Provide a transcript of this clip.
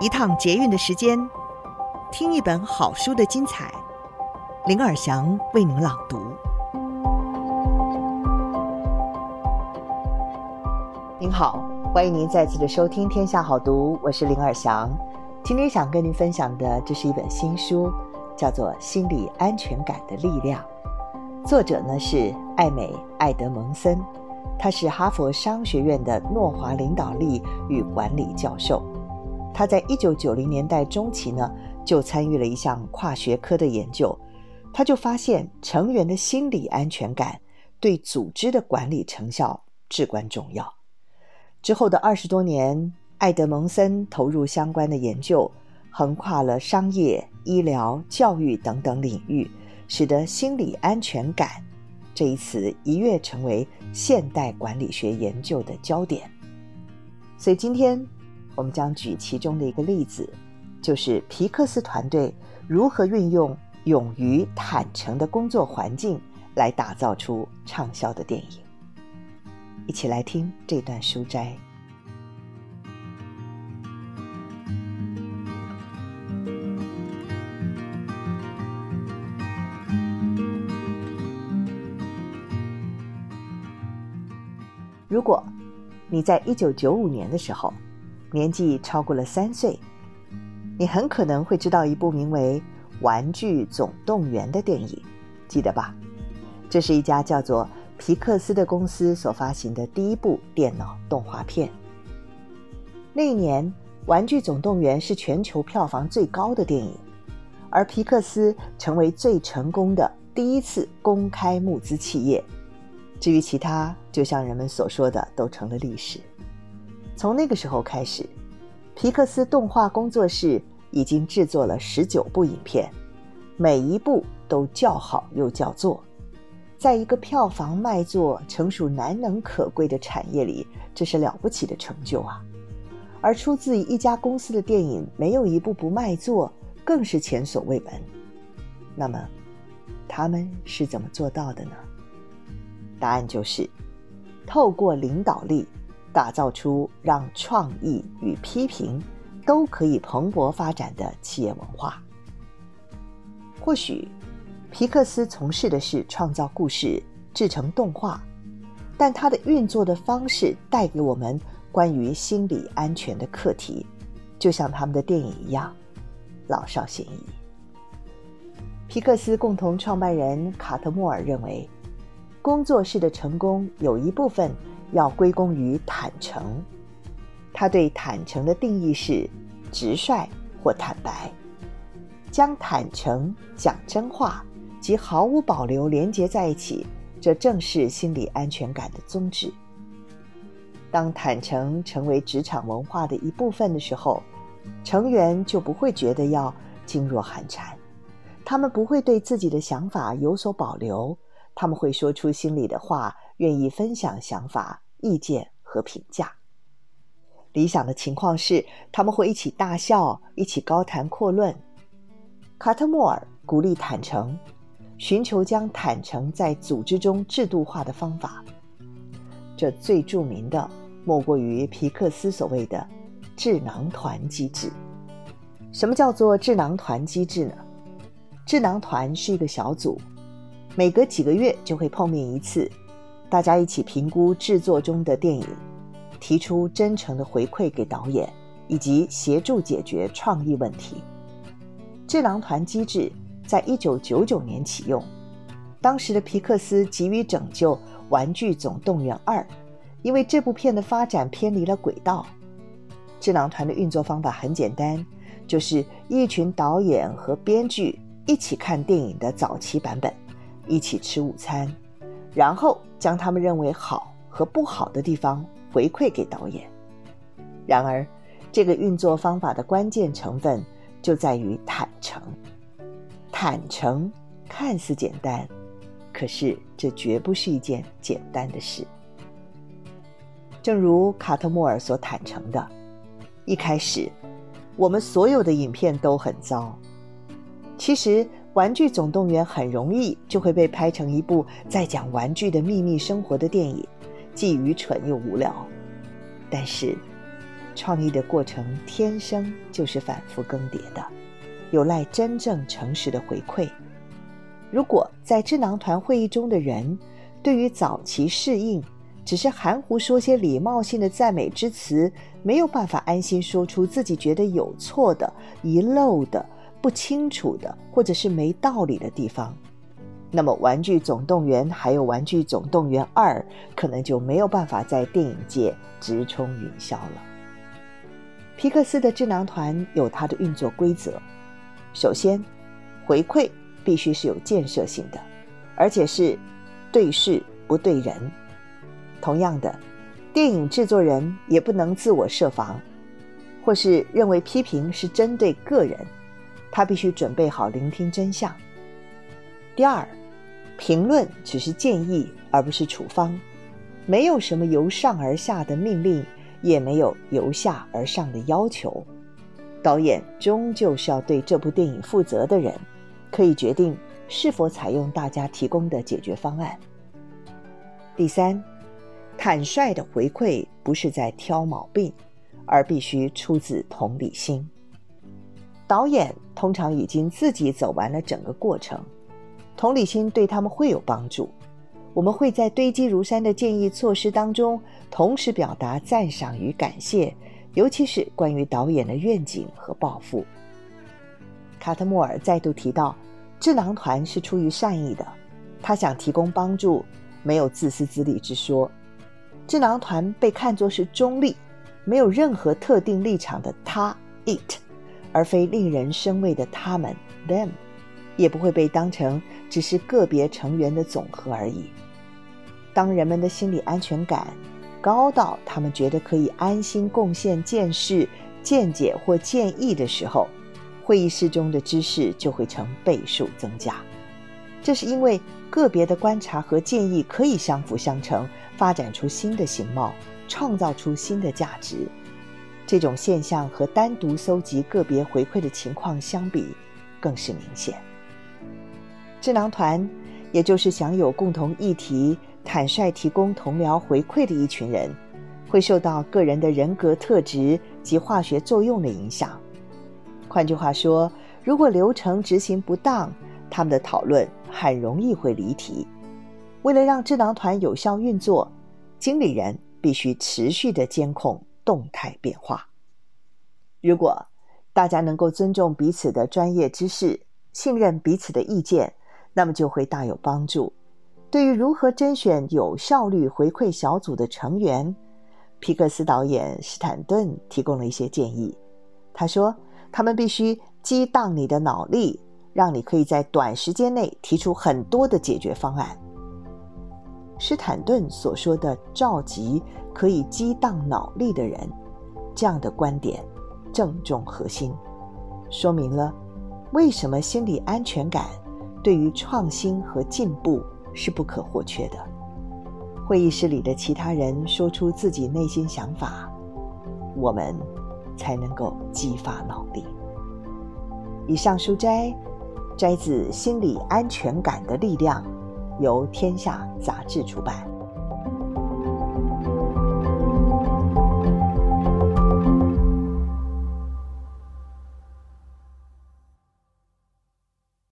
一趟捷运的时间，听一本好书的精彩。林尔祥为您朗读。您好，欢迎您再次的收听《天下好读》，我是林尔祥。今天想跟您分享的，这是一本新书，叫做《心理安全感的力量》，作者呢是艾美·艾德蒙森，他是哈佛商学院的诺华领导力与管理教授。他在一九九零年代中期呢，就参与了一项跨学科的研究，他就发现成员的心理安全感对组织的管理成效至关重要。之后的二十多年，艾德蒙森投入相关的研究，横跨了商业、医疗、教育等等领域，使得心理安全感这一词一跃成为现代管理学研究的焦点。所以今天，我们将举其中的一个例子，就是皮克斯团队如何运用勇于坦诚的工作环境来打造出畅销的电影。一起来听这段书摘。如果你在一九九五年的时候，年纪超过了三岁，你很可能会知道一部名为《玩具总动员》的电影，记得吧？这是一家叫做皮克斯的公司所发行的第一部电脑动画片。那一年，《玩具总动员》是全球票房最高的电影，而皮克斯成为最成功的第一次公开募资企业。至于其他，就像人们所说的，都成了历史。从那个时候开始，皮克斯动画工作室已经制作了十九部影片，每一部都叫好又叫座。在一个票房卖座成熟难能可贵的产业里，这是了不起的成就啊！而出自一家公司的电影没有一部不卖座，更是前所未闻。那么，他们是怎么做到的呢？答案就是，透过领导力。打造出让创意与批评都可以蓬勃发展的企业文化。或许，皮克斯从事的是创造故事、制成动画，但它的运作的方式带给我们关于心理安全的课题，就像他们的电影一样，老少咸宜。皮克斯共同创办人卡特莫尔认为，工作室的成功有一部分。要归功于坦诚，他对坦诚的定义是直率或坦白，将坦诚、讲真话及毫无保留连接在一起，这正是心理安全感的宗旨。当坦诚成为职场文化的一部分的时候，成员就不会觉得要噤若寒蝉，他们不会对自己的想法有所保留，他们会说出心里的话。愿意分享想法、意见和评价。理想的情况是，他们会一起大笑，一起高谈阔论。卡特莫尔鼓励坦诚，寻求将坦诚在组织中制度化的方法。这最著名的莫过于皮克斯所谓的“智囊团机制”。什么叫做智囊团机制呢？智囊团是一个小组，每隔几个月就会碰面一次。大家一起评估制作中的电影，提出真诚的回馈给导演，以及协助解决创意问题。智囊团机制在一九九九年启用，当时的皮克斯急于拯救《玩具总动员二》，因为这部片的发展偏离了轨道。智囊团的运作方法很简单，就是一群导演和编剧一起看电影的早期版本，一起吃午餐。然后将他们认为好和不好的地方回馈给导演。然而，这个运作方法的关键成分就在于坦诚。坦诚看似简单，可是这绝不是一件简单的事。正如卡特莫尔所坦诚的，一开始我们所有的影片都很糟。其实。《玩具总动员》很容易就会被拍成一部在讲玩具的秘密生活的电影，既愚蠢又无聊。但是，创意的过程天生就是反复更迭的，有赖真正诚实的回馈。如果在智囊团会议中的人对于早期适应只是含糊说些礼貌性的赞美之词，没有办法安心说出自己觉得有错的、遗漏的、不清楚的，或者是没道理的地方，那么《玩具总动员》还有《玩具总动员二》可能就没有办法在电影界直冲云霄了。皮克斯的智囊团有它的运作规则，首先，回馈必须是有建设性的，而且是对事不对人。同样的，电影制作人也不能自我设防，或是认为批评是针对个人，他必须准备好聆听真相。第二，评论只是建议而不是处方，没有什么由上而下的命令，也没有由下而上的要求。导演终究是要对这部电影负责的人，可以决定是否采用大家提供的解决方案。第三。坦率的回馈不是在挑毛病，而必须出自同理心。导演通常已经自己走完了整个过程，同理心对他们会有帮助。我们会在堆积如山的建议措施当中，同时表达赞赏与感谢，尤其是关于导演的愿景和抱负。卡特莫尔再度提到，智囊团是出于善意的，他想提供帮助，没有自私自利之说。智囊团被看作是中立、没有任何特定立场的他 （it），而非令人生畏的他们 （them），也不会被当成只是个别成员的总和而已。当人们的心理安全感高到他们觉得可以安心贡献见识、见解或建议的时候，会议室中的知识就会成倍数增加。这是因为个别的观察和建议可以相辅相成。发展出新的形貌，创造出新的价值。这种现象和单独搜集个别回馈的情况相比，更是明显。智囊团，也就是享有共同议题、坦率提供同僚回馈的一群人，会受到个人的人格特质及化学作用的影响。换句话说，如果流程执行不当，他们的讨论很容易会离题。为了让智囊团有效运作，经理人必须持续的监控动态变化。如果大家能够尊重彼此的专业知识，信任彼此的意见，那么就会大有帮助。对于如何甄选有效率回馈小组的成员，皮克斯导演史坦顿提供了一些建议。他说：“他们必须激荡你的脑力，让你可以在短时间内提出很多的解决方案。”史坦顿所说的“召集可以激荡脑力的人”，这样的观点正中核心，说明了为什么心理安全感对于创新和进步是不可或缺的。会议室里的其他人说出自己内心想法，我们才能够激发脑力。以上书摘摘自《心理安全感的力量》。由天下杂志出版。